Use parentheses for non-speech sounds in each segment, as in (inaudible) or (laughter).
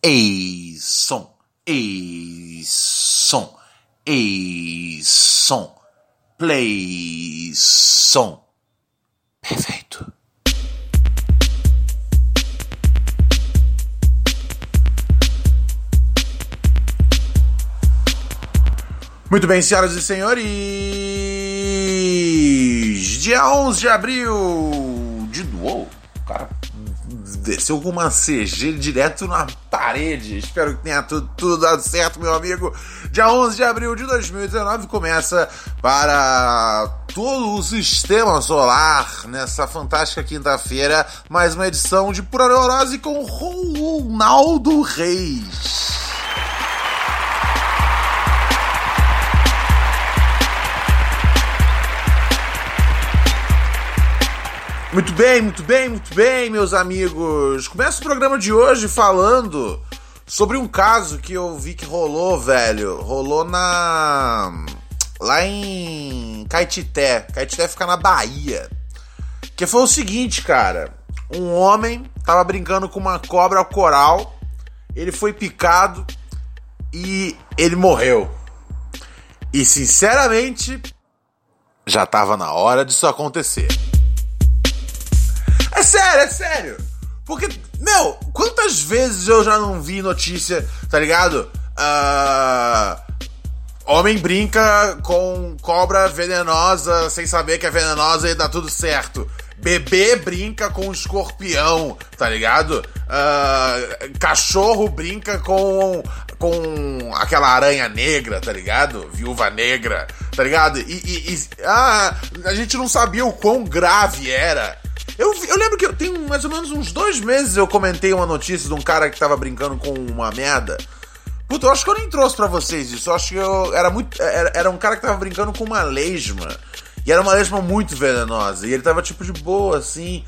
Ei, som, ei, som, ei, som, play, som. Perfeito. Muito bem, senhoras e senhores. Dia 11 de abril. De novo, cara desceu com uma CG direto na parede. Espero que tenha tudo, tudo, dado certo, meu amigo. Dia 11 de abril de 2019 começa para todo o sistema solar nessa fantástica quinta-feira mais uma edição de Pura Neurose com Ronaldo Reis. Muito bem, muito bem, muito bem, meus amigos. Começa o programa de hoje falando sobre um caso que eu vi que rolou, velho. Rolou na. lá em Caetité. Caetité fica na Bahia. Que foi o seguinte, cara. Um homem tava brincando com uma cobra coral. Ele foi picado e ele morreu. E sinceramente, já tava na hora disso acontecer. É sério, é sério. Porque, meu, quantas vezes eu já não vi notícia, tá ligado? Uh, homem brinca com cobra venenosa sem saber que é venenosa e dá tudo certo. Bebê brinca com escorpião, tá ligado? Uh, cachorro brinca com, com aquela aranha negra, tá ligado? Viúva negra, tá ligado? E, e, e ah, a gente não sabia o quão grave era eu, eu lembro que eu tenho mais ou menos uns dois meses eu comentei uma notícia de um cara que tava brincando com uma merda. Puta, eu acho que eu nem trouxe para vocês isso. Eu acho que eu era muito. Era, era, um cara que tava brincando com uma lesma. E era uma lesma muito venenosa. E ele tava tipo de boa, assim.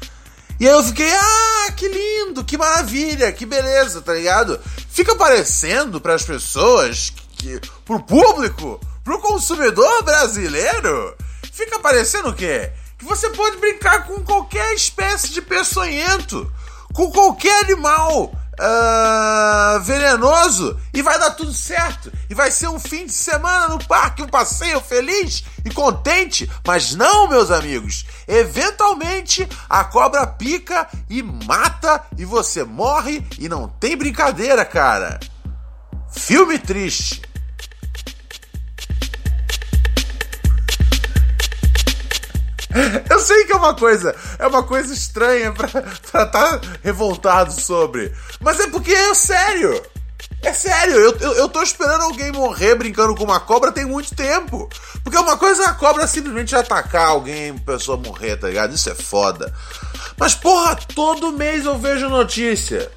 E aí eu fiquei, ah, que lindo, que maravilha, que beleza, tá ligado? Fica parecendo para as pessoas, que, pro público, pro consumidor brasileiro, fica parecendo o quê? Que você pode brincar com qualquer espécie de peçonhento, com qualquer animal uh, venenoso e vai dar tudo certo. E vai ser um fim de semana no parque, um passeio feliz e contente. Mas não, meus amigos. Eventualmente a cobra pica e mata e você morre e não tem brincadeira, cara. Filme triste. (laughs) Eu sei que é uma coisa, é uma coisa estranha pra estar tá revoltado sobre. Mas é porque é sério. É sério, eu, eu, eu, tô esperando alguém morrer brincando com uma cobra tem muito tempo. Porque uma coisa é a cobra simplesmente atacar alguém, pessoa morrer, tá ligado? Isso é foda. Mas, porra, todo mês eu vejo notícia.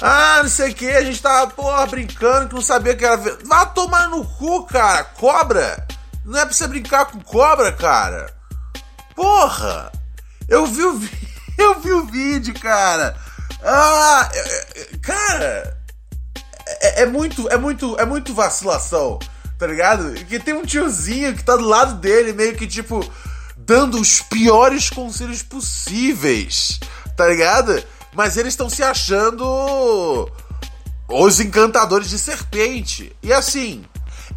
Ah, não sei o que, a gente tava, porra, brincando que não sabia que era. Vá tomar no cu, cara. Cobra. Não é pra você brincar com cobra, cara. Porra! Eu vi o, (laughs) eu vi o vídeo, cara! Ah! É, é, cara! É, é, muito, é muito, é muito vacilação, tá ligado? Que tem um tiozinho que tá do lado dele, meio que tipo, dando os piores conselhos possíveis, tá ligado? Mas eles estão se achando os encantadores de serpente. E assim,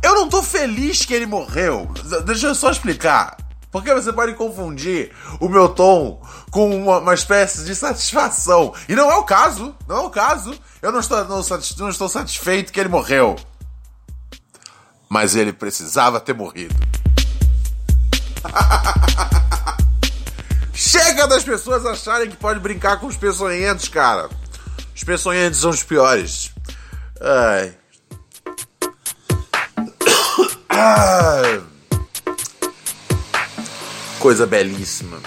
eu não tô feliz que ele morreu. Deixa eu só explicar. Porque você pode confundir o meu tom com uma, uma, espécie de satisfação. E não é o caso. Não é o caso. Eu não estou, não, não estou satisfeito que ele morreu. Mas ele precisava ter morrido. (laughs) Chega das pessoas acharem que pode brincar com os peçonhentos, cara. Os peçonhentos são os piores. Ai. (coughs) Ai coisa belíssima,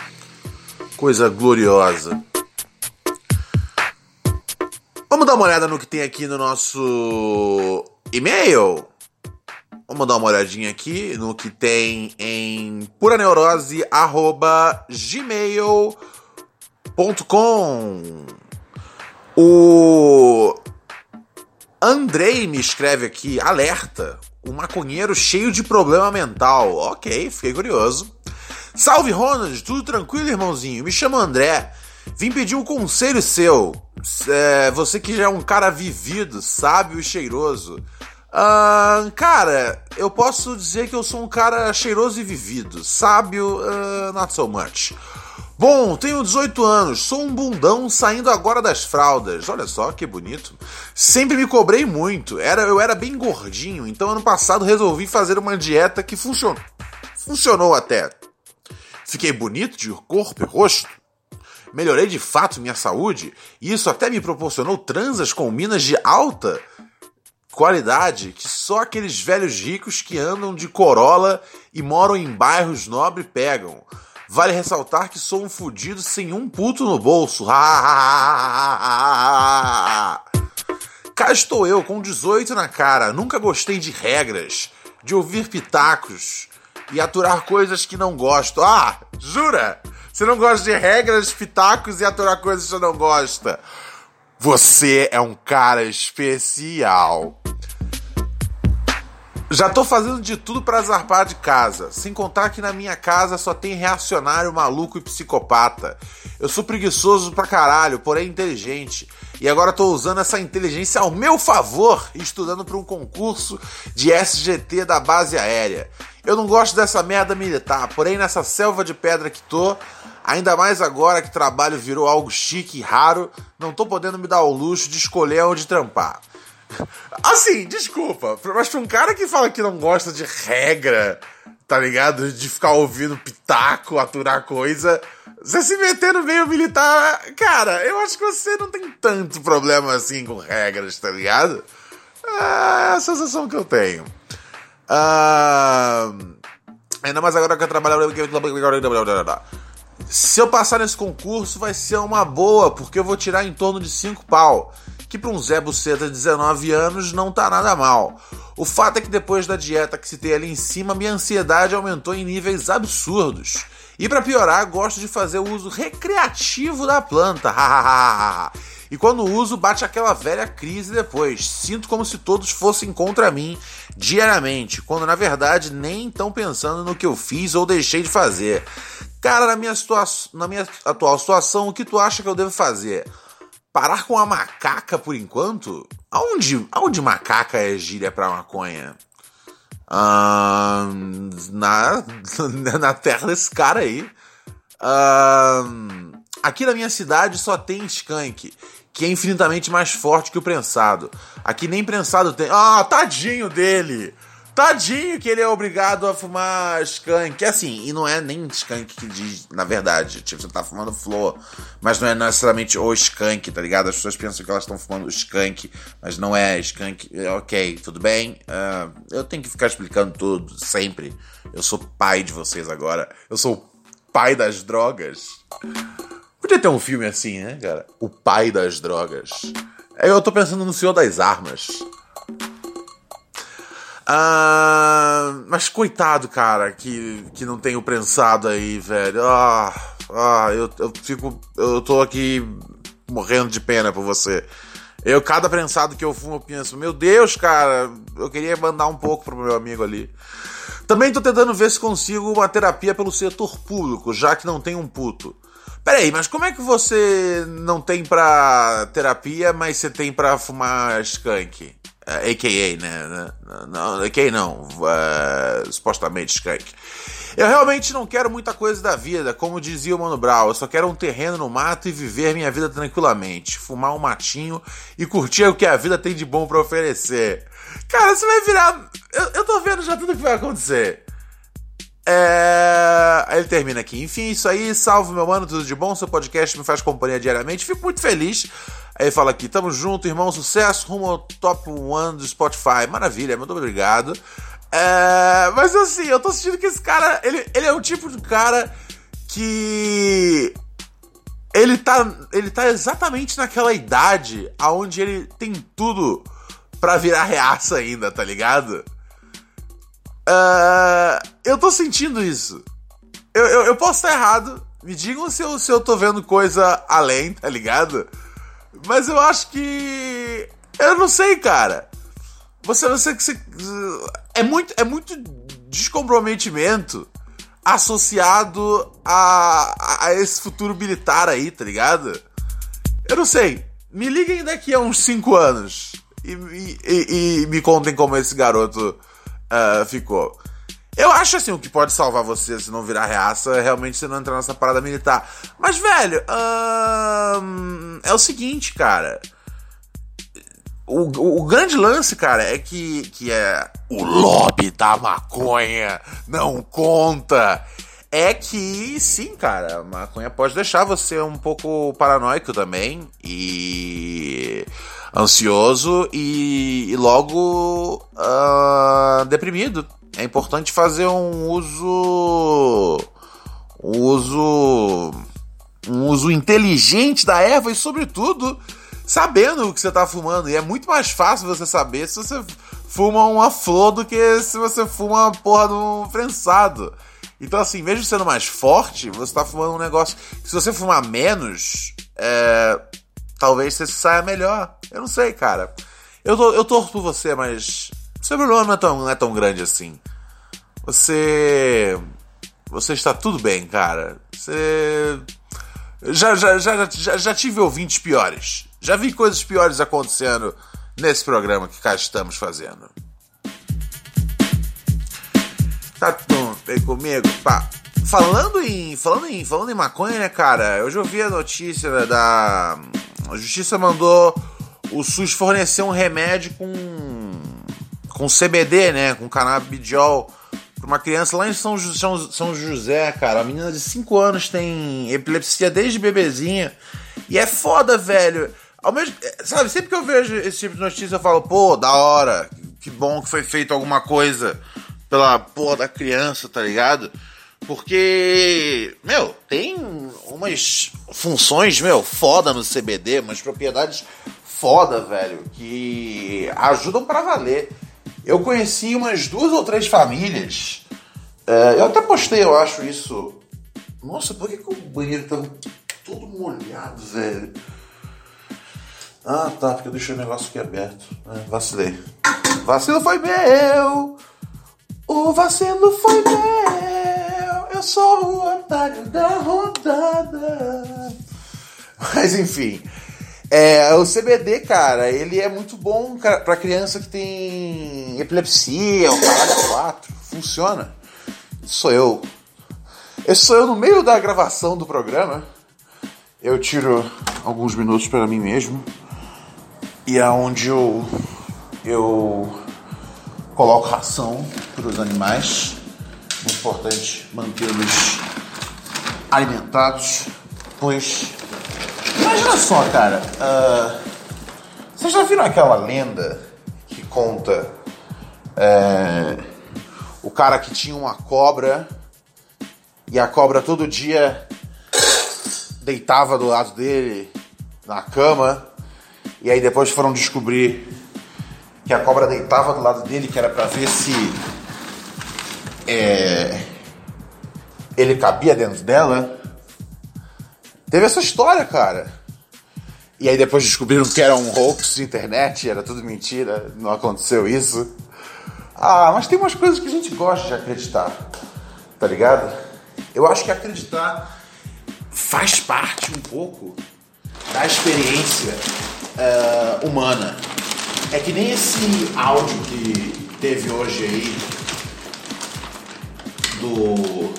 coisa gloriosa. Vamos dar uma olhada no que tem aqui no nosso e-mail. Vamos dar uma olhadinha aqui no que tem em puraneurose.gmail.com. O Andrei me escreve aqui, alerta, um maconheiro cheio de problema mental. Ok, fiquei curioso. Salve Ronald, tudo tranquilo, irmãozinho? Me chamo André. Vim pedir um conselho seu. É, você que já é um cara vivido, sábio e cheiroso. Uh, cara, eu posso dizer que eu sou um cara cheiroso e vivido. Sábio, uh, not so much. Bom, tenho 18 anos, sou um bundão saindo agora das fraldas. Olha só que bonito. Sempre me cobrei muito. Era, eu era bem gordinho, então ano passado resolvi fazer uma dieta que funcionou. Funcionou até. Fiquei bonito de corpo e rosto. Melhorei de fato minha saúde e isso até me proporcionou transas com minas de alta qualidade que só aqueles velhos ricos que andam de Corolla e moram em bairros nobres pegam. Vale ressaltar que sou um fudido sem um puto no bolso. (laughs) Cá estou eu, com 18 na cara. Nunca gostei de regras, de ouvir pitacos e aturar coisas que não gosto. Ah, jura? Você não gosta de regras, pitacos e aturar coisas que você não gosta. Você é um cara especial. Já tô fazendo de tudo para zarpar de casa, sem contar que na minha casa só tem reacionário maluco e psicopata. Eu sou preguiçoso pra caralho, porém inteligente. E agora tô usando essa inteligência ao meu favor, estudando para um concurso de SGT da base aérea. Eu não gosto dessa merda militar, porém nessa selva de pedra que tô, ainda mais agora que trabalho virou algo chique e raro, não tô podendo me dar o luxo de escolher onde trampar. Assim, desculpa, mas pra um cara que fala que não gosta de regra, tá ligado? De ficar ouvindo pitaco, aturar coisa, você se meter no meio militar, cara, eu acho que você não tem tanto problema assim com regras, tá ligado? É a sensação que eu tenho. Uh, ainda mais agora que eu trabalho. Se eu passar nesse concurso, vai ser uma boa, porque eu vou tirar em torno de 5 pau que para um Zé Buceta de 19 anos não tá nada mal. O fato é que depois da dieta que citei ali em cima, minha ansiedade aumentou em níveis absurdos. E para piorar, gosto de fazer o uso recreativo da planta. (laughs) e quando uso, bate aquela velha crise depois. Sinto como se todos fossem contra mim diariamente, quando na verdade nem estão pensando no que eu fiz ou deixei de fazer. Cara, na minha, na minha atual situação, o que tu acha que eu devo fazer? Parar com a macaca por enquanto? Aonde, aonde macaca é gíria pra maconha? na, (laughs) na terra desse cara aí. aqui na minha cidade só tem skunk, que é infinitamente mais forte que o prensado. Aqui nem prensado tem. Ah, tadinho dele! Tadinho que ele é obrigado a fumar skunk. Assim, e não é nem skunk que diz, na verdade. Tipo, você tá fumando flor. Mas não é necessariamente o skunk, tá ligado? As pessoas pensam que elas estão fumando skunk, mas não é skunk. É, ok, tudo bem. Uh, eu tenho que ficar explicando tudo, sempre. Eu sou pai de vocês agora. Eu sou o pai das drogas. Podia ter um filme assim, né, cara? O pai das drogas. Eu tô pensando no Senhor das Armas. Ah, mas coitado, cara, que, que não tem o prensado aí, velho. Ah, ah eu, eu fico. Eu tô aqui morrendo de pena por você. Eu, cada prensado que eu fumo, eu penso, meu Deus, cara, eu queria mandar um pouco pro meu amigo ali. Também tô tentando ver se consigo uma terapia pelo setor público, já que não tem um puto. Peraí, mas como é que você não tem pra terapia, mas você tem pra fumar skunk? Uh, AKA, né? Não, AKA não, uh, supostamente skunk. Eu realmente não quero muita coisa da vida, como dizia o Mano Brown. Eu só quero um terreno no mato e viver minha vida tranquilamente. Fumar um matinho e curtir o que a vida tem de bom para oferecer. Cara, você vai virar. Eu, eu tô vendo já tudo que vai acontecer. É... Aí ele termina aqui. Enfim, isso aí. Salve, meu mano, tudo de bom? Seu podcast me faz companhia diariamente. Fico muito feliz. Aí fala aqui: tamo junto, irmão, sucesso rumo ao top 1 do Spotify. Maravilha, muito obrigado. É... Mas assim, eu tô sentindo que esse cara. Ele, ele é o tipo de cara que. ele tá, ele tá exatamente naquela idade aonde ele tem tudo pra virar reaça ainda, tá ligado? Uh, eu tô sentindo isso. Eu, eu, eu, posso estar errado. Me digam se eu, se eu tô vendo coisa além, tá ligado? Mas eu acho que. Eu não sei, cara. Você não sei que você. É muito, é muito descomprometimento associado a, a esse futuro militar aí, tá ligado? Eu não sei. Me liguem daqui a uns 5 anos e, e, e, e, me contem como esse garoto uh, ficou. Eu acho assim, o que pode salvar você se não virar reaça é realmente você não entrar nessa parada militar. Mas, velho, uh, é o seguinte, cara. O, o, grande lance, cara, é que, que é o lobby da maconha não conta. É que, sim, cara, a maconha pode deixar você um pouco paranoico também e ansioso e, e logo uh, deprimido. É importante fazer um uso. Um uso. Um uso inteligente da erva e, sobretudo, sabendo o que você está fumando. E é muito mais fácil você saber se você fuma uma flor do que se você fuma uma porra de um prensado. Então, assim, mesmo sendo mais forte, você está fumando um negócio. Se você fumar menos, é, talvez você saia melhor. Eu não sei, cara. Eu, tô, eu torço por você, mas seu problema não é tão, não é tão grande assim. Você. Você está tudo bem, cara. Você. Já, já, já, já, já tive ouvintes piores. Já vi coisas piores acontecendo nesse programa que cá estamos fazendo. Tá bom, vem comigo, pá. Falando em, falando em, falando em maconha, né, cara? Eu já ouvi a notícia da a justiça mandou o SUS fornecer um remédio com com CBD, né, com canabidiol para uma criança lá em São, José, cara. A menina de 5 anos tem epilepsia desde bebezinha. E é foda, velho. Ao mesmo, sabe, sempre que eu vejo esse tipo de notícia, eu falo, pô, da hora, que bom que foi feito alguma coisa pela porra da criança, tá ligado? Porque, meu, tem umas funções, meu, foda no CBD, umas propriedades foda, velho, que ajudam para valer. Eu conheci umas duas ou três famílias. É, eu até postei, eu acho, isso. Nossa, por que, que o banheiro tá todo molhado, velho? Ah, tá, porque eu deixei o negócio aqui aberto. É, vacilei. Vacilo foi meu! O vacilo foi meu! Eu sou o otário da rodada! Mas enfim. É, o CBD, cara, ele é muito bom para criança que tem epilepsia, o caralho 4. Funciona. Sou eu. Esse sou eu no meio da gravação do programa. Eu tiro alguns minutos para mim mesmo e é onde eu, eu coloco ração para os animais. Muito importante mantê-los alimentados, pois imagina só, cara. Uh, vocês já viram aquela lenda que conta é, o cara que tinha uma cobra e a cobra todo dia deitava do lado dele na cama e aí depois foram descobrir que a cobra deitava do lado dele, que era para ver se é, ele cabia dentro dela. Teve essa história, cara. E aí depois descobriram que era um hoax de internet, era tudo mentira, não aconteceu isso. Ah, mas tem umas coisas que a gente gosta de acreditar, tá ligado? Eu acho que acreditar faz parte um pouco da experiência uh, humana. É que nem esse áudio que teve hoje aí do.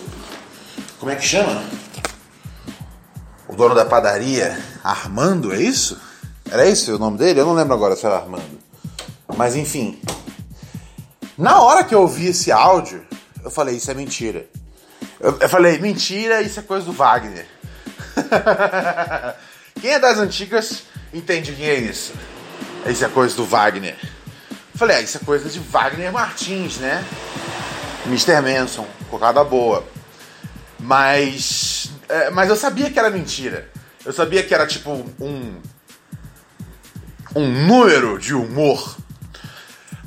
Como é que chama? O dono da padaria, Armando, é isso? Era isso o nome dele? Eu não lembro agora se era Armando. Mas enfim. Na hora que eu ouvi esse áudio, eu falei: Isso é mentira. Eu, eu falei: Mentira, isso é coisa do Wagner. (laughs) Quem é das antigas entende quem é isso. Isso é coisa do Wagner. Falei, ah, isso é coisa de Wagner Martins, né? Mr. Manson, cocada boa. Mas. É, mas eu sabia que era mentira. Eu sabia que era tipo um. um número de humor.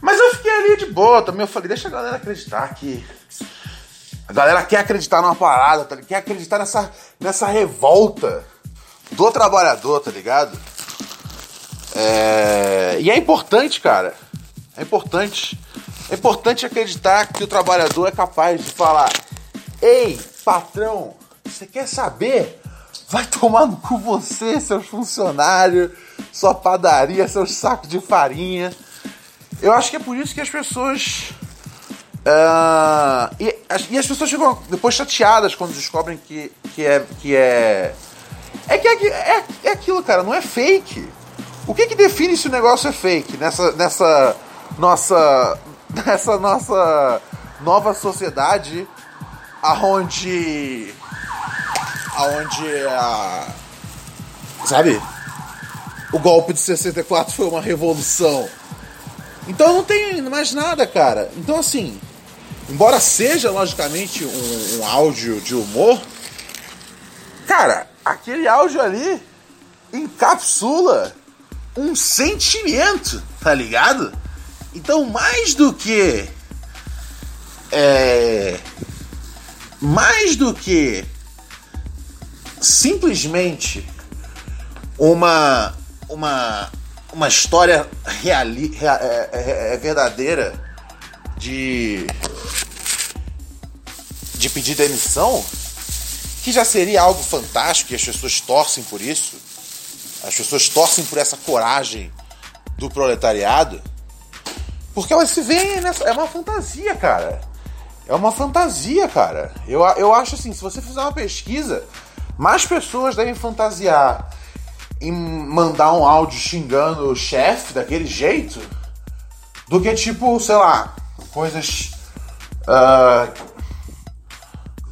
Mas eu fiquei ali de boa também. Eu falei, deixa a galera acreditar que. A galera quer acreditar numa parada, tá? quer acreditar nessa, nessa revolta do trabalhador, tá ligado? É... E é importante, cara. É importante. É importante acreditar que o trabalhador é capaz de falar: Ei, patrão, você quer saber? Vai tomar no cu você, seus funcionários, sua padaria, seus sacos de farinha. Eu acho que é por isso que as pessoas. Uh, e, e, as pessoas ficam depois chateadas quando descobrem que, que é. Que é, é que é, é, é aquilo, cara, não é fake. O que, que define se o negócio é fake nessa, nessa nossa. (laughs) nessa nossa nova sociedade aonde. Aonde a. sabe? O golpe de 64 foi uma revolução. Então não tem mais nada, cara. Então assim, embora seja logicamente um, um áudio de humor, cara, aquele áudio ali encapsula um sentimento, tá ligado? Então mais do que é mais do que simplesmente uma uma uma história reali, é, é, é, é verdadeira de de pedir demissão, que já seria algo fantástico e as pessoas torcem por isso. As pessoas torcem por essa coragem do proletariado, porque elas se veem nessa. É uma fantasia, cara. É uma fantasia, cara. Eu, eu acho assim: se você fizer uma pesquisa, mais pessoas devem fantasiar em mandar um áudio xingando o chefe daquele jeito do que tipo, sei lá, coisas uh,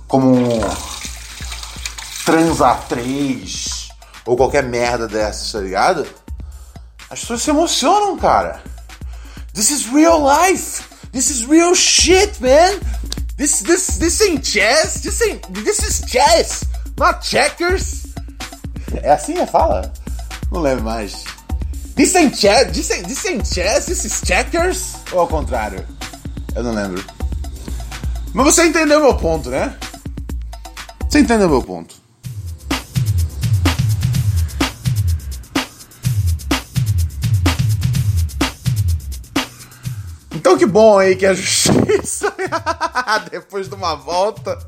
como transar 3 ou qualquer merda dessas, tá ligado? As pessoas se emocionam, cara. This is real life. This is real shit, man. This this this ain't chess. This ain't this is chess, not checkers. É assim a fala? Não lembro mais. Ain't chess, this ain't chess, is checkers? Ou ao contrário? Eu não lembro. Mas você entendeu meu ponto, né? Você entendeu meu ponto. Então que bom aí que a justiça (laughs) depois de uma volta.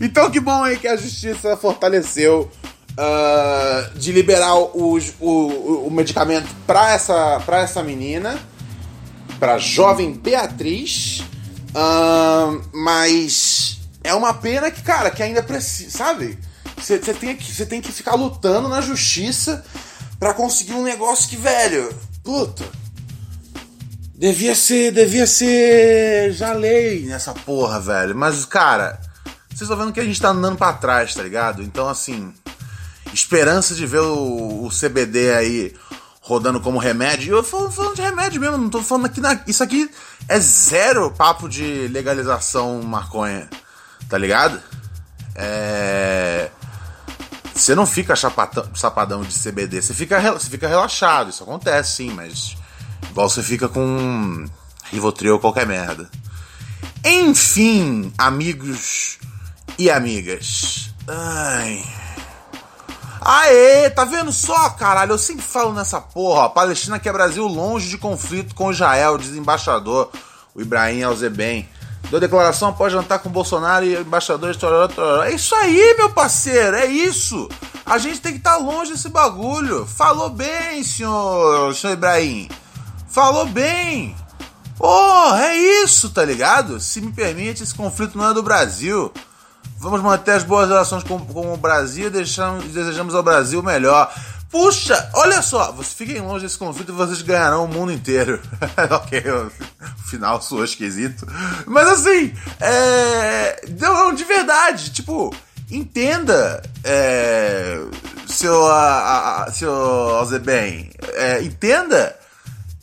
Então que bom aí que a justiça fortaleceu uh, de liberar o, o, medicamento para essa, pra essa menina, para jovem Beatriz. Uh, mas é uma pena que, cara, que ainda precisa, sabe? Você tem, que, tem que ficar lutando na justiça para conseguir um negócio que, velho, puta. Devia ser, devia ser já lei nessa porra, velho. Mas, cara, vocês estão vendo que a gente tá andando para trás, tá ligado? Então, assim, esperança de ver o, o CBD aí rodando como remédio. Eu tô falando de remédio mesmo, não tô falando aqui na. Isso aqui é zero papo de legalização maconha, tá ligado? É. Você não fica chapatão, sapadão de CBD, você fica, você fica relaxado, isso acontece sim, mas igual você fica com Rivotril ou qualquer merda. Enfim, amigos e amigas. Ai. Aê, tá vendo só, caralho? Eu sempre falo nessa porra. Palestina quer Brasil longe de conflito com Israel, diz embaixador, o Ibrahim Alzeben. Deu declaração após jantar com Bolsonaro e embaixadores. É isso aí, meu parceiro, é isso. A gente tem que estar tá longe desse bagulho. Falou bem, senhor, senhor Ibrahim. Falou bem. Porra, é isso, tá ligado? Se me permite, esse conflito não é do Brasil. Vamos manter as boas relações com, com o Brasil e desejamos ao Brasil melhor. Puxa, olha só, vocês fiquem longe desse conflito e vocês ganharão o mundo inteiro. (laughs) ok, o final soa esquisito. Mas assim, é. De verdade, tipo, entenda, é, seu, a, a, seu Alzeben, é, entenda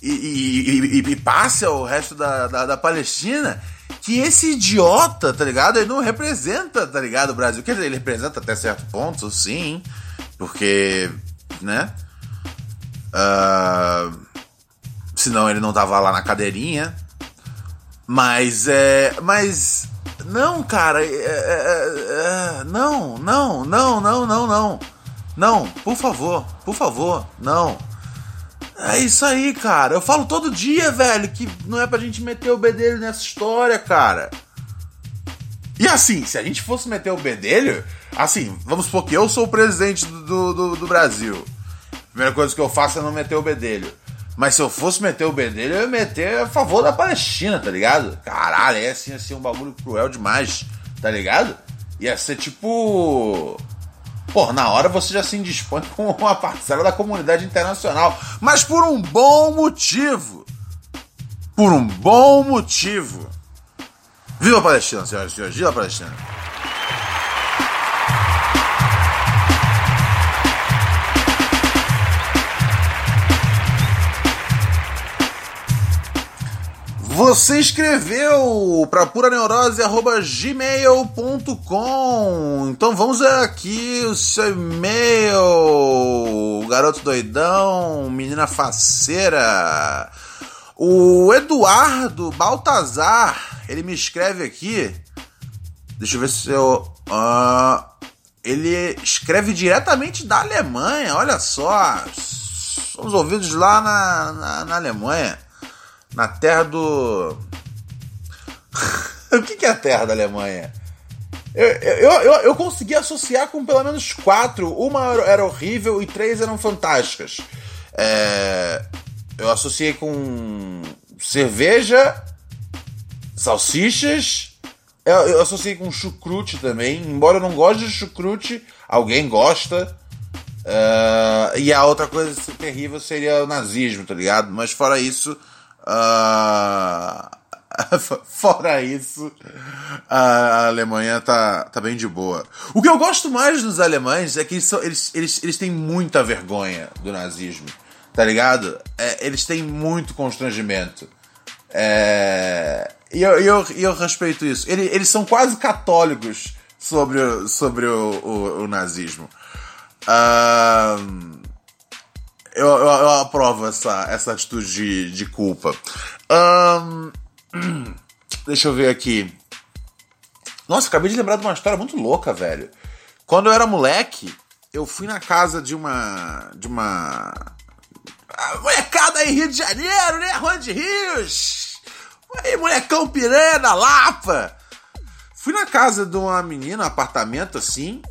e, e, e, e, passe ao resto da, da, da Palestina que esse idiota, tá ligado? Ele não representa, tá ligado, o Brasil. Quer dizer, ele representa até certo ponto, sim. Porque, né? Uh, senão ele não tava lá na cadeirinha. Mas é. Mas. Não, cara. É, é, é, não, não, não, não, não, não. Não, por favor, por favor, não. É isso aí, cara. Eu falo todo dia, velho, que não é pra gente meter o bedelho nessa história, cara. E assim, se a gente fosse meter o bedelho, assim, vamos supor que eu sou o presidente do, do, do Brasil. A primeira coisa que eu faço é não meter o bedelho. Mas se eu fosse meter o bedelho, eu ia meter a favor da Palestina, tá ligado? Caralho, é assim, assim, um bagulho cruel demais, tá ligado? Ia ser tipo. Pô, na hora você já se indispõe (laughs) com uma parcela da comunidade internacional. Mas por um bom motivo. Por um bom motivo. Viva a Palestina, senhoras e senhores. Viva a Palestina. Você escreveu para puraneurose@gmail.com. Então vamos aqui o seu e-mail, garoto doidão, menina faceira. O Eduardo Baltazar, ele me escreve aqui. Deixa eu ver se eu. Uh, ele escreve diretamente da Alemanha, olha só. Somos ouvidos lá na, na, na Alemanha na terra do. (laughs) o que é a terra da Alemanha? Eu, eu, eu, eu, consegui associar com pelo menos quatro. Uma era horrível e três eram fantásticas. É, eu associei com cerveja, salsichas. Eu, eu associei com chucrute também. Embora eu não goste de chucrute, alguém gosta. Uh, e a outra coisa terrível seria o nazismo, tá ligado? Mas fora isso, Uh, (laughs) fora isso, a Alemanha tá, tá bem de boa. O que eu gosto mais dos alemães é que eles, são, eles, eles, eles têm muita vergonha do nazismo, tá ligado? É, eles têm muito constrangimento. É, e eu, eu, eu respeito isso. Eles, eles são quase católicos sobre, sobre o, o, o nazismo. Uh, eu, eu, eu, aprovo essa, essa atitude de, de culpa. Um, (clears throat) deixa eu ver aqui. Nossa, acabei de lembrar de uma história muito louca, velho. Quando eu era moleque, eu fui na casa de uma. de uma. molecada aí, Rio de Janeiro, né? Rua de Rios! Aí, molecão piranha Lapa! Fui na casa de uma menina, um apartamento assim.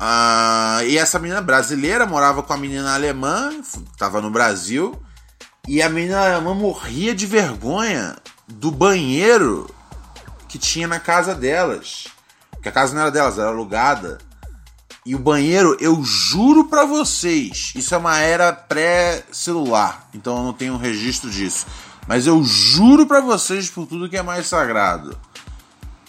Uh, e essa menina brasileira morava com a menina alemã, tava no Brasil, e a menina alemã morria de vergonha do banheiro que tinha na casa delas. Porque a casa não era delas, era alugada. E o banheiro, eu juro para vocês, isso é uma era pré-celular, então eu não tenho registro disso. Mas eu juro para vocês por tudo que é mais sagrado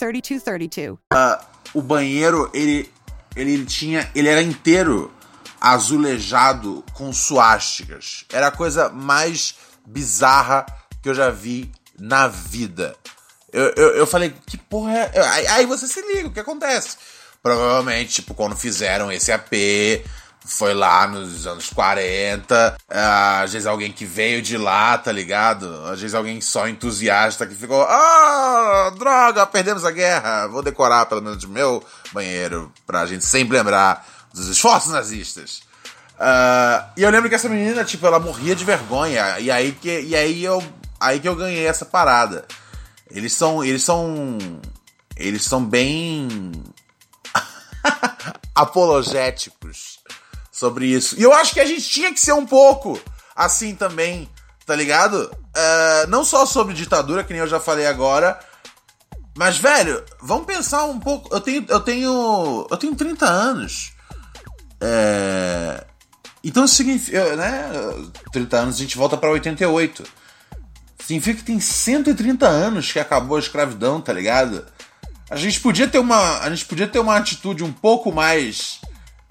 323232. Uh, o banheiro, ele, ele tinha. Ele era inteiro azulejado com suásticas. Era a coisa mais bizarra que eu já vi na vida. Eu, eu, eu falei, que porra é. Aí, aí você se liga, o que acontece? Provavelmente, tipo, quando fizeram esse AP, foi lá nos anos 40. Ah, às vezes alguém que veio de lá, tá ligado? Às vezes alguém só entusiasta que ficou, ah, droga, perdemos a guerra. Vou decorar pelo menos o meu banheiro pra gente sempre lembrar dos esforços nazistas. Uh, e eu lembro que essa menina, tipo, ela morria de vergonha. E aí que, e aí eu, aí que eu ganhei essa parada. Eles são, eles são, eles são bem (laughs) apologéticos sobre isso. E eu acho que a gente tinha que ser um pouco assim também, tá ligado? Uh, não só sobre ditadura, que nem eu já falei agora. Mas, velho, vamos pensar um pouco. Eu tenho. Eu tenho. Eu tenho 30 anos. É... Então significa. Né? 30 anos a gente volta pra 88. Significa que tem 130 anos que acabou a escravidão, tá ligado? A gente podia ter uma. A gente podia ter uma atitude um pouco mais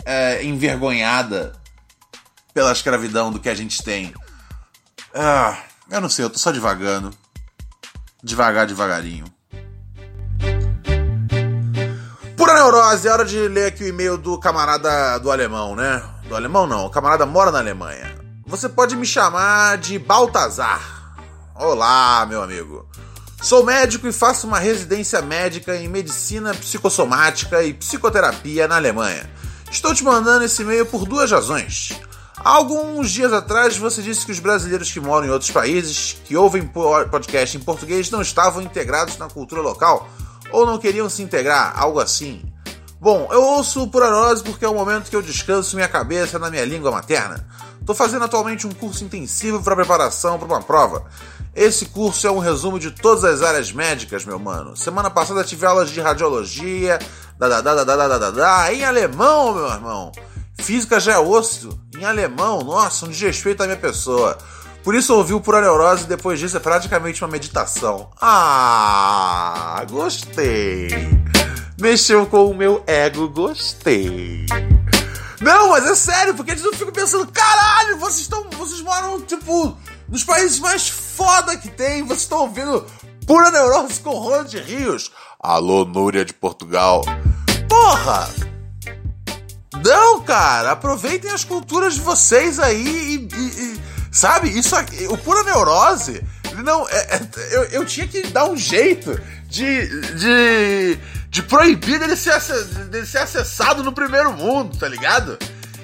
é, envergonhada pela escravidão do que a gente tem. Ah, eu não sei, eu tô só devagando. Devagar, devagarinho. Pura neurose, é hora de ler aqui o e-mail do camarada do alemão, né? Do alemão não, o camarada mora na Alemanha. Você pode me chamar de Baltazar. Olá, meu amigo. Sou médico e faço uma residência médica em medicina psicossomática e psicoterapia na Alemanha. Estou te mandando esse e-mail por duas razões. Há alguns dias atrás você disse que os brasileiros que moram em outros países, que ouvem podcast em português, não estavam integrados na cultura local ou não queriam se integrar, algo assim. Bom, eu ouço por anose porque é o momento que eu descanso minha cabeça na minha língua materna. Estou fazendo atualmente um curso intensivo para preparação para uma prova. Esse curso é um resumo de todas as áreas médicas, meu mano. Semana passada tive aulas de radiologia, da, da, da, da, da, da, da, em alemão, meu irmão. Física já é osso, em alemão, nossa, um desrespeito à minha pessoa. Por isso ouvi o Pura Neurose e depois disso é praticamente uma meditação. Ah, gostei. Mexeu com o meu ego, gostei. Não, mas é sério, porque eles não ficam pensando, caralho, vocês estão. Vocês moram, tipo, nos países mais foda que tem, vocês estão ouvindo Pura Neurose com Ronald Rios. Alô, Núria de Portugal. Porra! Não, cara, aproveitem as culturas de vocês aí e, e, e sabe? Isso aqui, o pura neurose, não, é, é, eu, eu tinha que dar um jeito de, de, de proibir dele ser, dele ser acessado no primeiro mundo, tá ligado?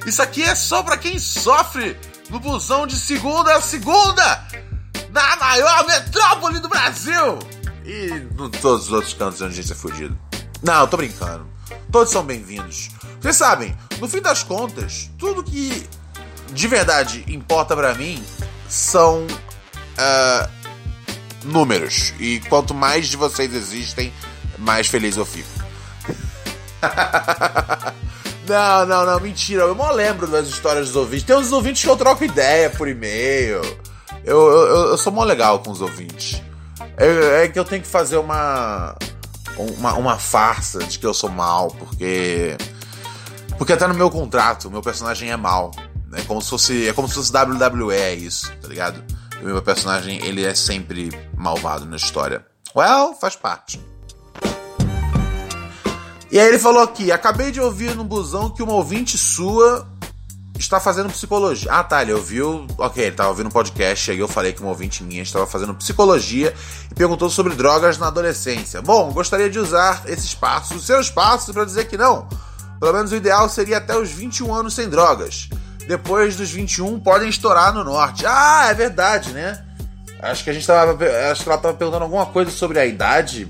Isso aqui é só para quem sofre no busão de segunda a segunda na maior metrópole do Brasil e em todos os outros cantos onde a gente é fudido. Não, tô brincando. Todos são bem-vindos. Vocês sabem, no fim das contas, tudo que de verdade importa para mim são uh, números. E quanto mais de vocês existem, mais feliz eu fico. (laughs) não, não, não, mentira. Eu mal lembro das histórias dos ouvintes. Tem uns ouvintes que eu troco ideia por e-mail. Eu, eu, eu sou mó legal com os ouvintes. É, é, que eu tenho que fazer uma, uma, uma farsa de que eu sou mal, porque. Porque até no meu contrato, meu personagem é mal. É como se fosse. É como se fosse WWE isso, tá ligado? o meu personagem, ele é sempre malvado na história. Well, faz parte. E aí ele falou aqui: acabei de ouvir no busão que uma ouvinte sua está fazendo psicologia. Ah, tá, ele ouviu. Ok, ele estava ouvindo um podcast, aí eu falei que uma ouvinte minha estava fazendo psicologia e perguntou sobre drogas na adolescência. Bom, gostaria de usar esse espaço, o seu espaço, para dizer que não. Pelo menos o ideal seria até os 21 anos sem drogas. Depois dos 21 podem estourar no norte. Ah, é verdade, né? Acho que a gente tava. Acho que ela estava perguntando alguma coisa sobre a idade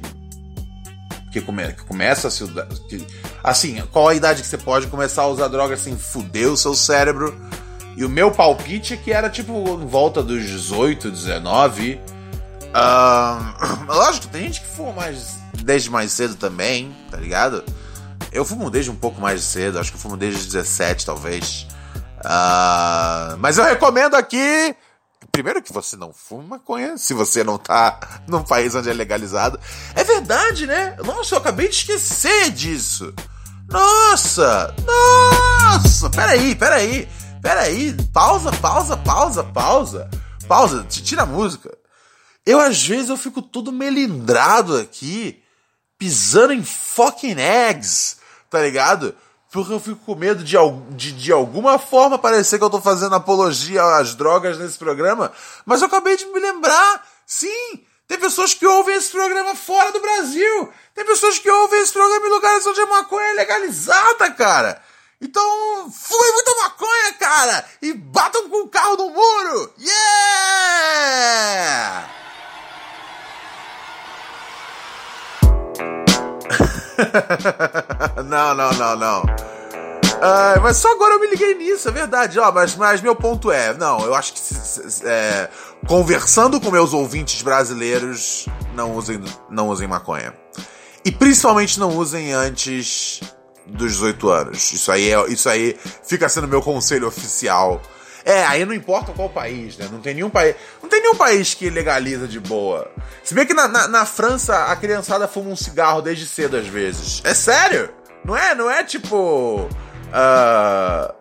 que, come, que começa a se. Que, assim, qual a idade que você pode começar a usar droga sem fuder o seu cérebro? E o meu palpite é que era tipo em volta dos 18, 19. Uh, lógico, tem gente que fuma mais desde mais cedo também, tá ligado? Eu fumo desde um pouco mais cedo, acho que eu fumo desde os 17, talvez. Uh, mas eu recomendo aqui Primeiro que você não fuma maconha, se você não tá num país onde é legalizado. É verdade, né? Nossa, eu acabei de esquecer disso. Nossa! Nossa! Peraí, peraí, peraí. Pausa, pausa, pausa, pausa. Pausa, tira a música. Eu, às vezes, eu fico todo melindrado aqui, pisando em fucking eggs, tá ligado? Porque eu fico com medo de, de, de alguma forma parecer que eu tô fazendo apologia às drogas nesse programa, mas eu acabei de me lembrar, sim, tem pessoas que ouvem esse programa fora do Brasil. Tem pessoas que ouvem esse programa em lugares onde a maconha é legalizada, cara. Então, fumem muita maconha, cara! E batam com o carro no muro! Yeah! (laughs) (laughs) não, não, não, não. Mas só agora eu me liguei nisso, é verdade. Ó, mas, mas meu ponto é, não, eu acho que é, conversando com meus ouvintes brasileiros, não usem, não usem maconha. E principalmente não usem antes dos 18 anos. Isso aí, é, isso aí fica sendo meu conselho oficial. É, aí não importa qual país, né? Não tem nenhum país. Não tem nenhum país que legaliza de boa. Se bem que na, na, na França a criançada fuma um cigarro desde cedo às vezes. É sério? Não é, não é tipo. Uh,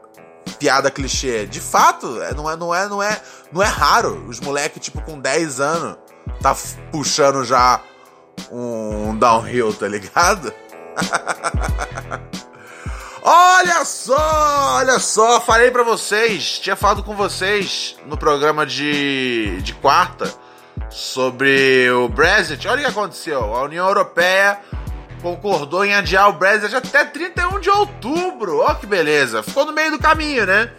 piada clichê. De fato, é, não é, não é, não é, não é raro os moleques, tipo, com 10 anos, tá puxando já um downhill, tá ligado? (laughs) olha só, olha só, falei para vocês, tinha falado com vocês no programa de, de quarta sobre o Brexit. Olha o que aconteceu. A União Europeia concordou em adiar o Brexit até 31 de outubro. Ó que beleza. Ficou no meio do caminho, né?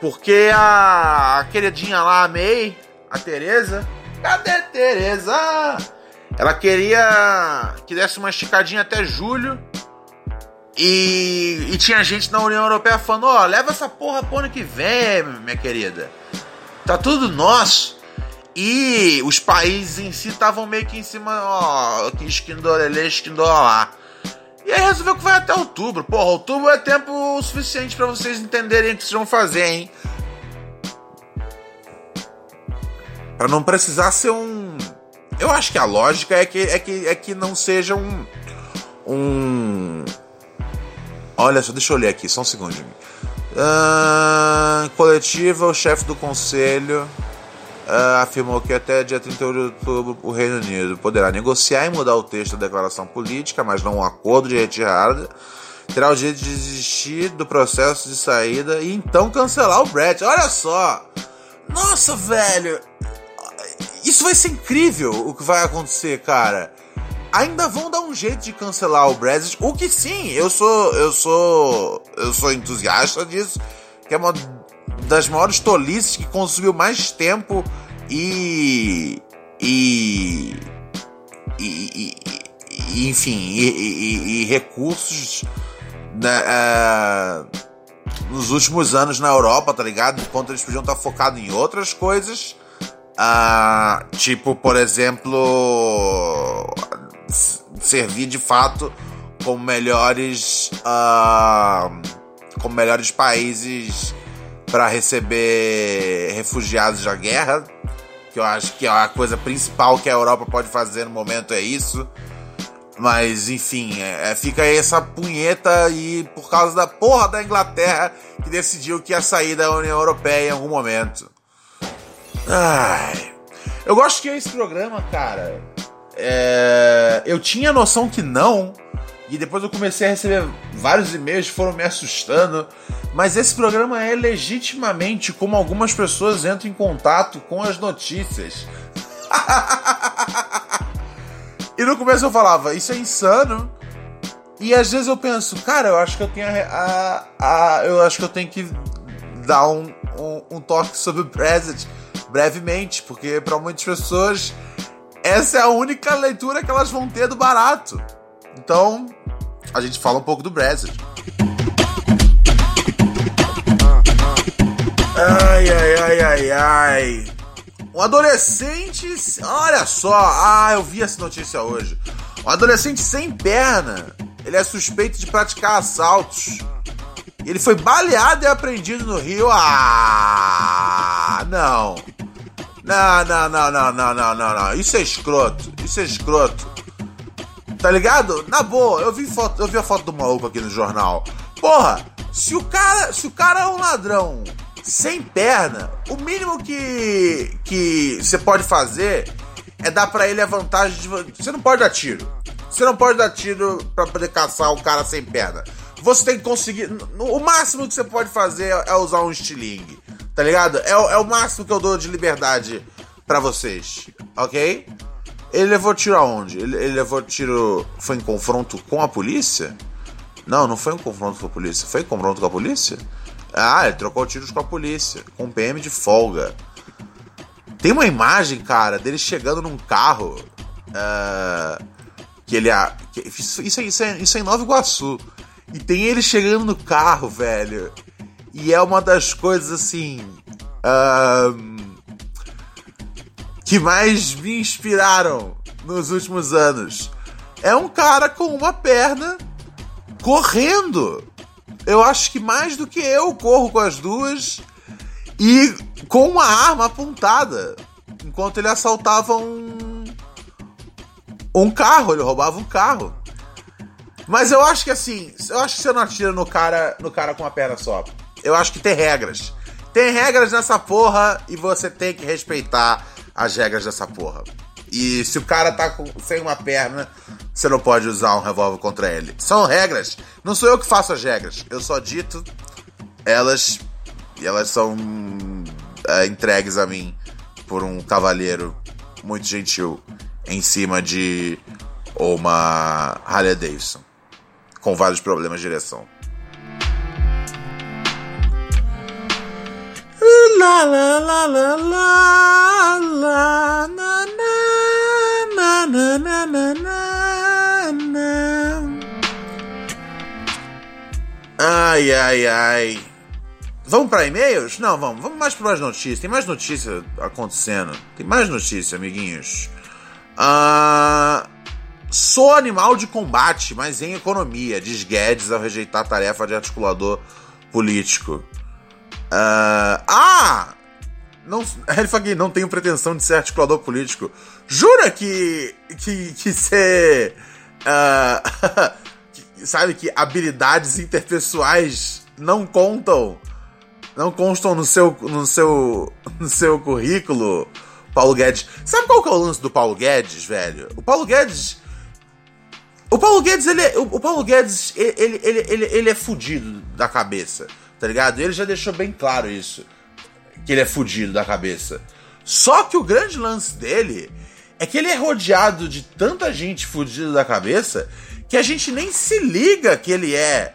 Porque a, a queridinha lá, a May, a Tereza, cadê Tereza? Ela queria que desse uma esticadinha até julho. E, e tinha gente na União Europeia falando: ó, oh, leva essa porra pro ano que vem, minha querida. Tá tudo nosso. E os países em si estavam meio que em cima, ó, que esquindolele, esquindolá. E aí resolveu que vai até outubro. Porra, outubro é tempo suficiente para vocês entenderem o que vocês vão fazer, hein? Pra não precisar ser um. Eu acho que a lógica é que, é que, é que não seja um. Um. Olha só, deixa eu ler aqui, só um segundinho. Uh, coletiva, o chefe do conselho uh, afirmou que até dia 31 de outubro o Reino Unido poderá negociar e mudar o texto da declaração política, mas não um acordo de retirada. Terá o direito de desistir do processo de saída e então cancelar o Brexit. Olha só! Nossa, velho! Isso vai ser incrível o que vai acontecer, cara. Ainda vão dar um jeito de cancelar o Brexit, o que sim, eu sou eu sou eu sou entusiasta disso, que é uma das maiores tolices que consumiu mais tempo e. e. e, e enfim, e, e recursos né, uh, nos últimos anos na Europa, tá ligado? Enquanto eles podiam estar focados em outras coisas. Uh, tipo, por exemplo, servir de fato como melhores. Uh, como melhores países para receber refugiados da guerra, que eu acho que é a coisa principal que a Europa pode fazer no momento é isso. Mas enfim, é, é, fica aí essa punheta e por causa da porra da Inglaterra que decidiu que ia sair da União Europeia em algum momento. Ai. Eu gosto que esse programa, cara. É, eu tinha noção que não, e depois eu comecei a receber vários e-mails que foram me assustando. Mas esse programa é legitimamente como algumas pessoas entram em contato com as notícias. (laughs) e no começo eu falava, isso é insano. E às vezes eu penso, cara, eu acho que eu tenho a, a, a eu acho que eu tenho que dar um, um, um toque sobre o Brexit brevemente, porque para muitas pessoas essa é a única leitura que elas vão ter do barato. Então, a gente fala um pouco do Brexit. Ai, ai, ai, ai, ai. Um adolescente. Olha só. Ah, eu vi essa notícia hoje. Um adolescente sem perna. Ele é suspeito de praticar assaltos. Ele foi baleado e apreendido no Rio. Ah, não. Não, não, não, não, não, não, não, não. Isso é escroto. Isso é escroto. Tá ligado? Na boa, eu vi, foto, eu vi a foto do maluco aqui no jornal. Porra, se o cara, se o cara é um ladrão sem perna, o mínimo que que você pode fazer é dar para ele a vantagem de você não pode dar tiro. Você não pode dar tiro para poder caçar o cara sem perna. Você tem que conseguir. O máximo que você pode fazer é usar um estilingue. Tá ligado? É, é o máximo que eu dou de liberdade para vocês. Ok? Ele levou tiro aonde? Ele, ele levou tiro. Foi em confronto com a polícia? Não, não foi um confronto com a polícia. Foi em confronto com a polícia? Ah, ele trocou tiros com a polícia. Com PM de folga. Tem uma imagem, cara, dele chegando num carro. Uh, que ele. Que, isso, é, isso, é, isso é em Nova Iguaçu. E tem ele chegando no carro, velho. E é uma das coisas assim. Que mais me inspiraram nos últimos anos. É um cara com uma perna correndo. Eu acho que mais do que eu corro com as duas e com uma arma apontada enquanto ele assaltava um um carro, ele roubava um carro. Mas eu acho que assim, eu acho que você não atira no cara, no cara com a perna só. Eu acho que tem regras. Tem regras nessa porra e você tem que respeitar as regras dessa porra. E se o cara tá com, sem uma perna, você não pode usar um revólver contra ele. São regras. Não sou eu que faço as regras. Eu só dito elas e elas são é, entregues a mim por um cavalheiro muito gentil em cima de uma Harley Davidson com vários problemas de direção. La la la la la la na na na na na na na Ai ai ai. Vamos para e-mails? Não, vamos. Vamos mais para mais notícias. Tem mais notícia acontecendo. Tem mais notícia, amiguinhos. Ah, sou animal de combate, mas em economia, diz Guedes ao rejeitar tarefa de articulador político. Uh, ah! Não, que não tenho pretensão de ser articulador político. Jura que. que, que ser. Uh, (laughs) que, sabe que habilidades interpessoais não contam. Não constam no seu, no seu, no seu currículo, Paulo Guedes. Sabe qual que é o lance do Paulo Guedes, velho? O Paulo Guedes. O Paulo Guedes, ele é, o Paulo Guedes, ele, ele, ele, ele é fudido da cabeça tá ligado? Ele já deixou bem claro isso. Que ele é fudido da cabeça. Só que o grande lance dele é que ele é rodeado de tanta gente fudida da cabeça que a gente nem se liga que ele é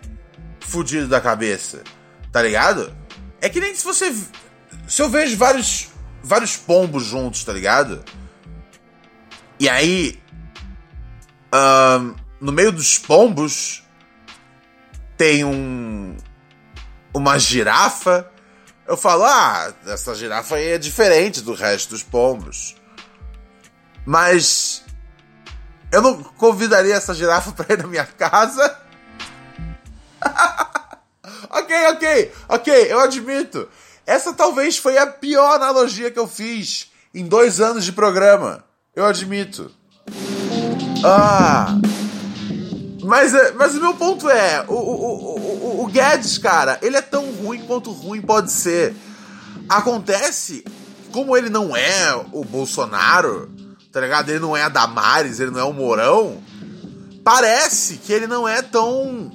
fudido da cabeça. Tá ligado? É que nem se você. Se eu vejo vários, vários pombos juntos, tá ligado? E aí. Um, no meio dos pombos tem um, uma girafa, eu falo, ah, essa girafa aí é diferente do resto dos pombos. Mas eu não convidaria essa girafa (laughs) para ir na minha casa. (laughs) ok, ok, ok, eu admito. Essa talvez foi a pior analogia que eu fiz em dois anos de programa. Eu admito. Ah. Mas, é, mas o meu ponto é: o, o, o, o Guedes, cara, ele é tão ruim quanto ruim pode ser. Acontece, como ele não é o Bolsonaro, tá ligado? Ele não é a Damares, ele não é o Mourão. Parece que ele não é tão.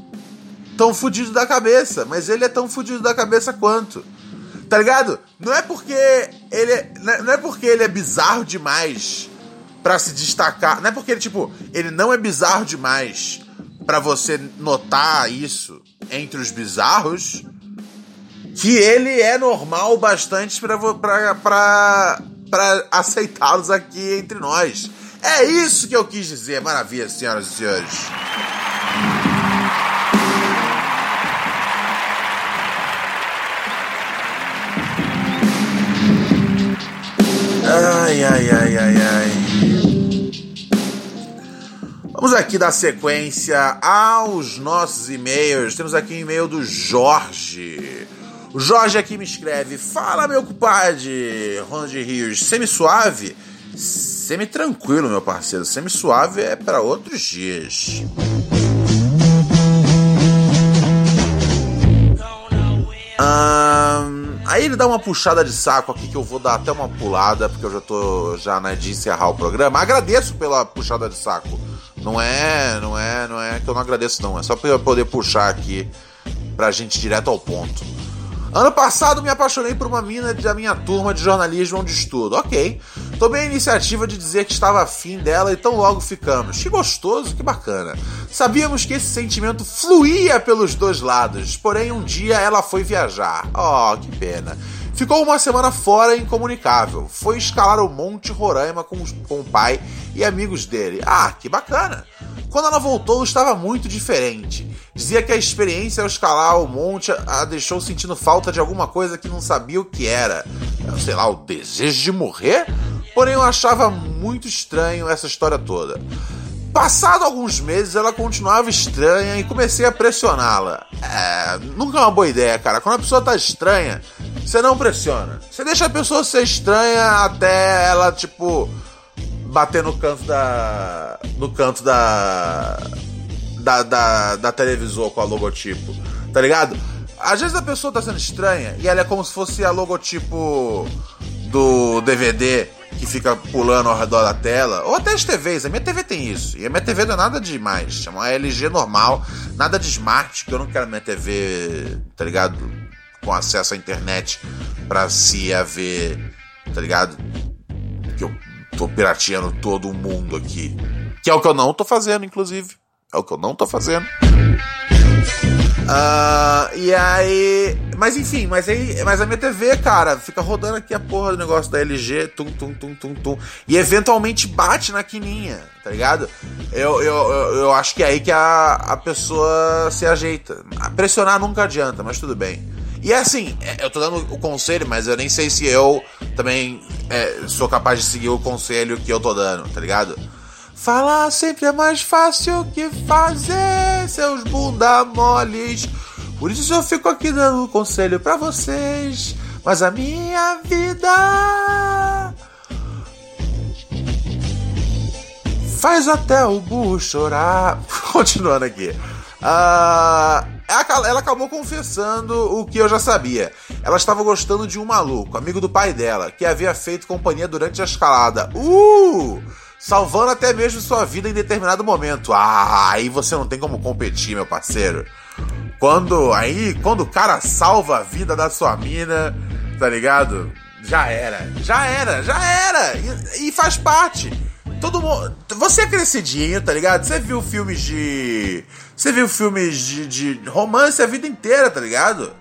tão fudido da cabeça, mas ele é tão fudido da cabeça quanto. Tá ligado? Não é porque ele é, não é porque ele é bizarro demais para se destacar. Não é porque ele, tipo, ele não é bizarro demais para você notar isso entre os bizarros que ele é normal bastante para aceitá-los aqui entre nós. É isso que eu quis dizer. Maravilha, senhoras e senhores. Ai, ai, ai, ai, ai. Vamos aqui dar sequência aos nossos e-mails. Temos aqui um e-mail do Jorge. O Jorge aqui me escreve: Fala, meu compadre, Ronald Rios, semi-suave. Semi-tranquilo, meu parceiro. Semi-suave é para outros dias. aí ele dá uma puxada de saco aqui que eu vou dar até uma pulada, porque eu já tô já na de encerrar o programa. Agradeço pela puxada de saco. Não é, não é, não é que eu não agradeço não, é só para eu poder puxar aqui pra gente direto ao ponto. Ano passado me apaixonei por uma mina da minha turma de jornalismo onde estudo. Ok. Tomei a iniciativa de dizer que estava afim dela e tão logo ficamos. Que gostoso, que bacana. Sabíamos que esse sentimento fluía pelos dois lados, porém um dia ela foi viajar. Oh, que pena. Ficou uma semana fora incomunicável. Foi escalar o Monte Roraima com, o pai e amigos dele. Ah, que bacana! Quando ela voltou, estava muito diferente. Dizia que a experiência ao escalar o monte a deixou sentindo falta de alguma coisa que não sabia o que era. Sei lá, o desejo de morrer? Porém, eu achava muito estranho essa história toda. Passado alguns meses, ela continuava estranha e comecei a pressioná-la. É, nunca é uma boa ideia, cara. Quando a pessoa tá estranha, você não pressiona. Você deixa a pessoa ser estranha até ela, tipo, bater no canto da. no canto da da, da, da televisor com a logotipo, tá ligado? Às vezes a pessoa tá sendo estranha e ela é como se fosse a logotipo do DVD que fica pulando ao redor da tela, ou até as TVs. A minha TV tem isso. E a minha TV não é nada demais. Chama uma LG normal, nada de smart, que eu não quero minha TV, tá ligado? Com acesso à internet pra se haver, tá ligado? Que eu tô pirateando todo mundo aqui. Que é o que eu não tô fazendo, inclusive. É o que eu não tô fazendo. Uh, e aí. Mas enfim, mas aí. Mas a minha TV, cara, fica rodando aqui a porra do negócio da LG, tum, tum, tum, tum, tum. E eventualmente bate na quininha, tá ligado? Eu, eu, eu, acho que é aí que a, a pessoa se ajeita. Pressionar nunca adianta, mas tudo bem. E é assim, é, eu tô dando o conselho, mas eu nem sei se eu também é, sou capaz de seguir o conselho que eu tô dando, tá ligado? Falar sempre é mais fácil que fazer, seus bunda moles. Por isso eu fico aqui dando conselho para vocês. Mas a minha vida faz até o burro chorar. (laughs) Continuando aqui. Uh, ela acabou confessando o que eu já sabia. Ela estava gostando de um maluco, amigo do pai dela, que havia feito companhia durante a escalada. Uh! Salvando até mesmo sua vida em determinado momento. Ah, aí você não tem como competir, meu parceiro. Quando aí, quando o cara salva a vida da sua mina, tá ligado? Já era, já era, já era. E, e faz parte. Todo mundo. Você é crescidinho, tá ligado? Você viu filmes de. Você viu filmes de, de romance a vida inteira, tá ligado?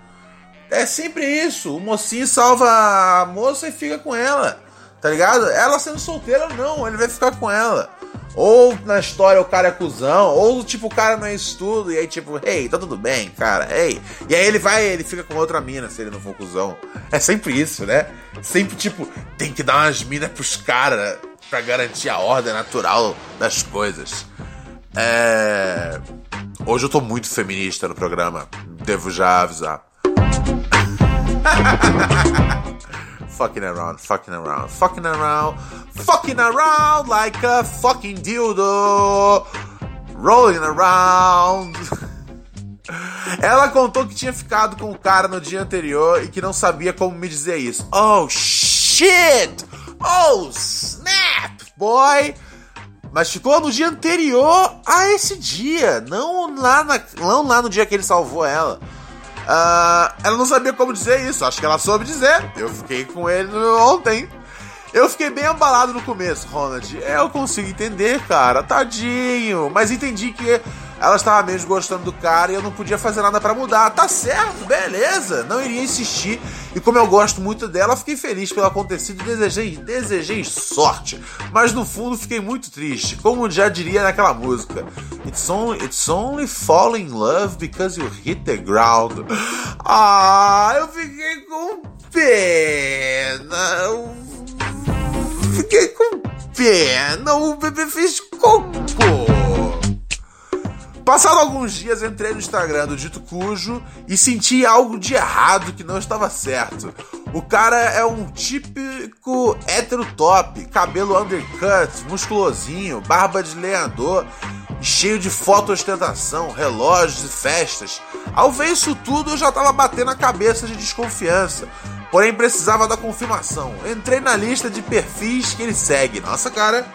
É sempre isso. O mocinho salva a moça e fica com ela. Tá ligado? Ela sendo solteira, não, ele vai ficar com ela. Ou na história o cara é cuzão, ou tipo, o cara não é isso tudo, e aí tipo, ei, tá tudo bem, cara, ei. E aí ele vai, ele fica com outra mina se ele não for cuzão. É sempre isso, né? Sempre tipo, tem que dar umas minas pros caras pra garantir a ordem natural das coisas. É. Hoje eu tô muito feminista no programa, devo já avisar. (laughs) fucking around, fucking around, fucking around, fucking around like a fucking dildo, rolling around. (laughs) Ela contou que tinha ficado com o cara no dia anterior e que não sabia como me dizer isso. Oh shit! Oh snap, boy! Mas ficou no dia anterior a esse dia, não lá, na, não lá no dia que ele salvou ela. Uh, ela não sabia como dizer isso, acho que ela soube dizer. Eu fiquei com ele ontem. Eu fiquei bem abalado no começo, Ronald. Eu consigo entender, cara, tadinho. Mas entendi que ela estava mesmo gostando do cara e eu não podia fazer nada para mudar. Tá certo, beleza. Não iria insistir. E como eu gosto muito dela, fiquei feliz pelo acontecido e desejei, desejei sorte. Mas no fundo fiquei muito triste, como já diria naquela música. It's only, it's only fall in love because you hit the ground. Ah, eu fiquei com pena. Fiquei com pena. O bebê fez cocô. Passado alguns dias, entrei no Instagram do Dito Cujo e senti algo de errado que não estava certo. O cara é um típico hétero top, cabelo undercut, musculosinho, barba de lenhador, cheio de foto-ostentação, relógios e festas. Ao ver isso tudo, eu já tava batendo a cabeça de desconfiança. Porém, precisava da confirmação. Entrei na lista de perfis que ele segue. Nossa, cara,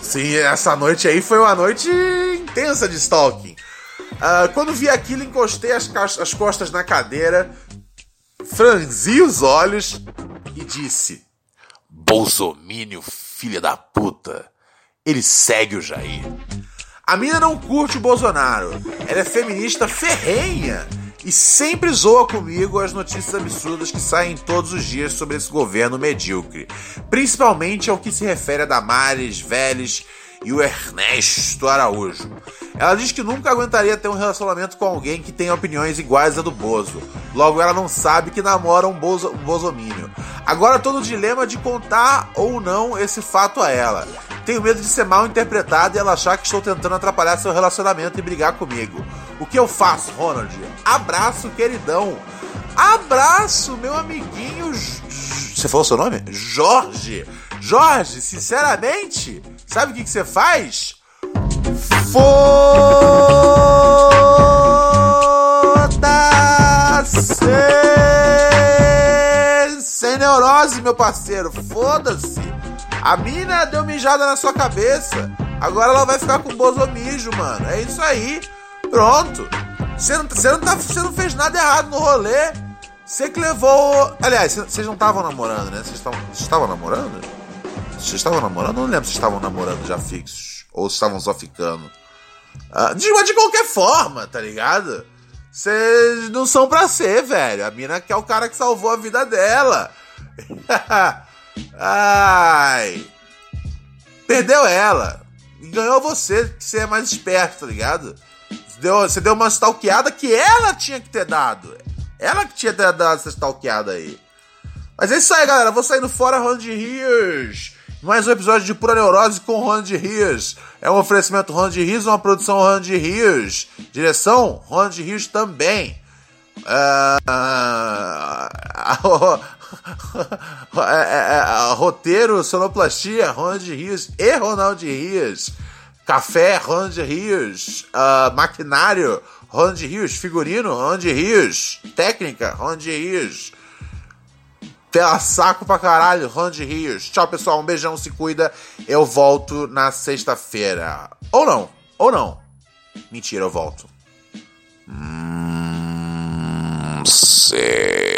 sim, essa noite aí foi uma noite intensa de stalking. Uh, quando vi aquilo, encostei as, as costas na cadeira, franzi os olhos e disse: Bolsomínio, filha da puta. Ele segue o Jair. A mina não curte o Bolsonaro. Ela é feminista ferrenha e sempre zoa comigo as notícias absurdas que saem todos os dias sobre esse governo medíocre, principalmente ao que se refere a Damares, Vélez e o Ernesto Araújo. Ela diz que nunca aguentaria ter um relacionamento com alguém que tem opiniões iguais à do Bozo. Logo, ela não sabe que namora um, bozo, um bozomínio. Agora todo o dilema de contar ou não esse fato a ela. Tenho medo de ser mal interpretado e ela achar que estou tentando atrapalhar seu relacionamento e brigar comigo. O que eu faço, Ronald? Abraço, queridão. Abraço, meu amiguinho. Você falou seu nome? Jorge. Jorge, sinceramente, sabe o que, você faz? Foda-se! Sem neurose, meu parceiro, foda-se! A mina deu mijada na sua cabeça, agora ela vai ficar com bozomijo, mano. É isso aí, pronto. Você não, você não, tá, você não fez nada errado no rolê. Você que levou. Aliás, vocês não estavam namorando, né? Vocês estavam namorando? Vocês estavam namorando? Não lembro se estavam namorando já fixos. Ou estavam só ficando. Ah, de, de qualquer forma, tá ligado? Vocês não são pra ser, velho. A mina que é o cara que salvou a vida dela. (laughs) Ai. Perdeu ela. Ganhou você, que você é mais esperto, tá ligado? Deu, você deu uma stalkeada que ela tinha que ter dado. Ela que tinha que ter dado essa stalkeada aí. Mas é isso aí, galera. Vou saindo fora, Ronald Rios. Mais um episódio de Pura Neurose com Ronald Rios. É um oferecimento Ronald Rios, uma produção Ronald Rios. Direção Ronald Rios também. Uh, (laughs) roteiro, sonoplastia, Ronald Rios e Ronald Rios. Café, Ronald Rios. Uh, maquinário, Ronald Rios. Figurino, Ronald Rios. Técnica, Ronald Rios. Pela saco pra caralho, Ronald Rios. Tchau, pessoal. Um beijão, se cuida. Eu volto na sexta-feira. Ou não. Ou não. Mentira, eu volto. Hum, sei.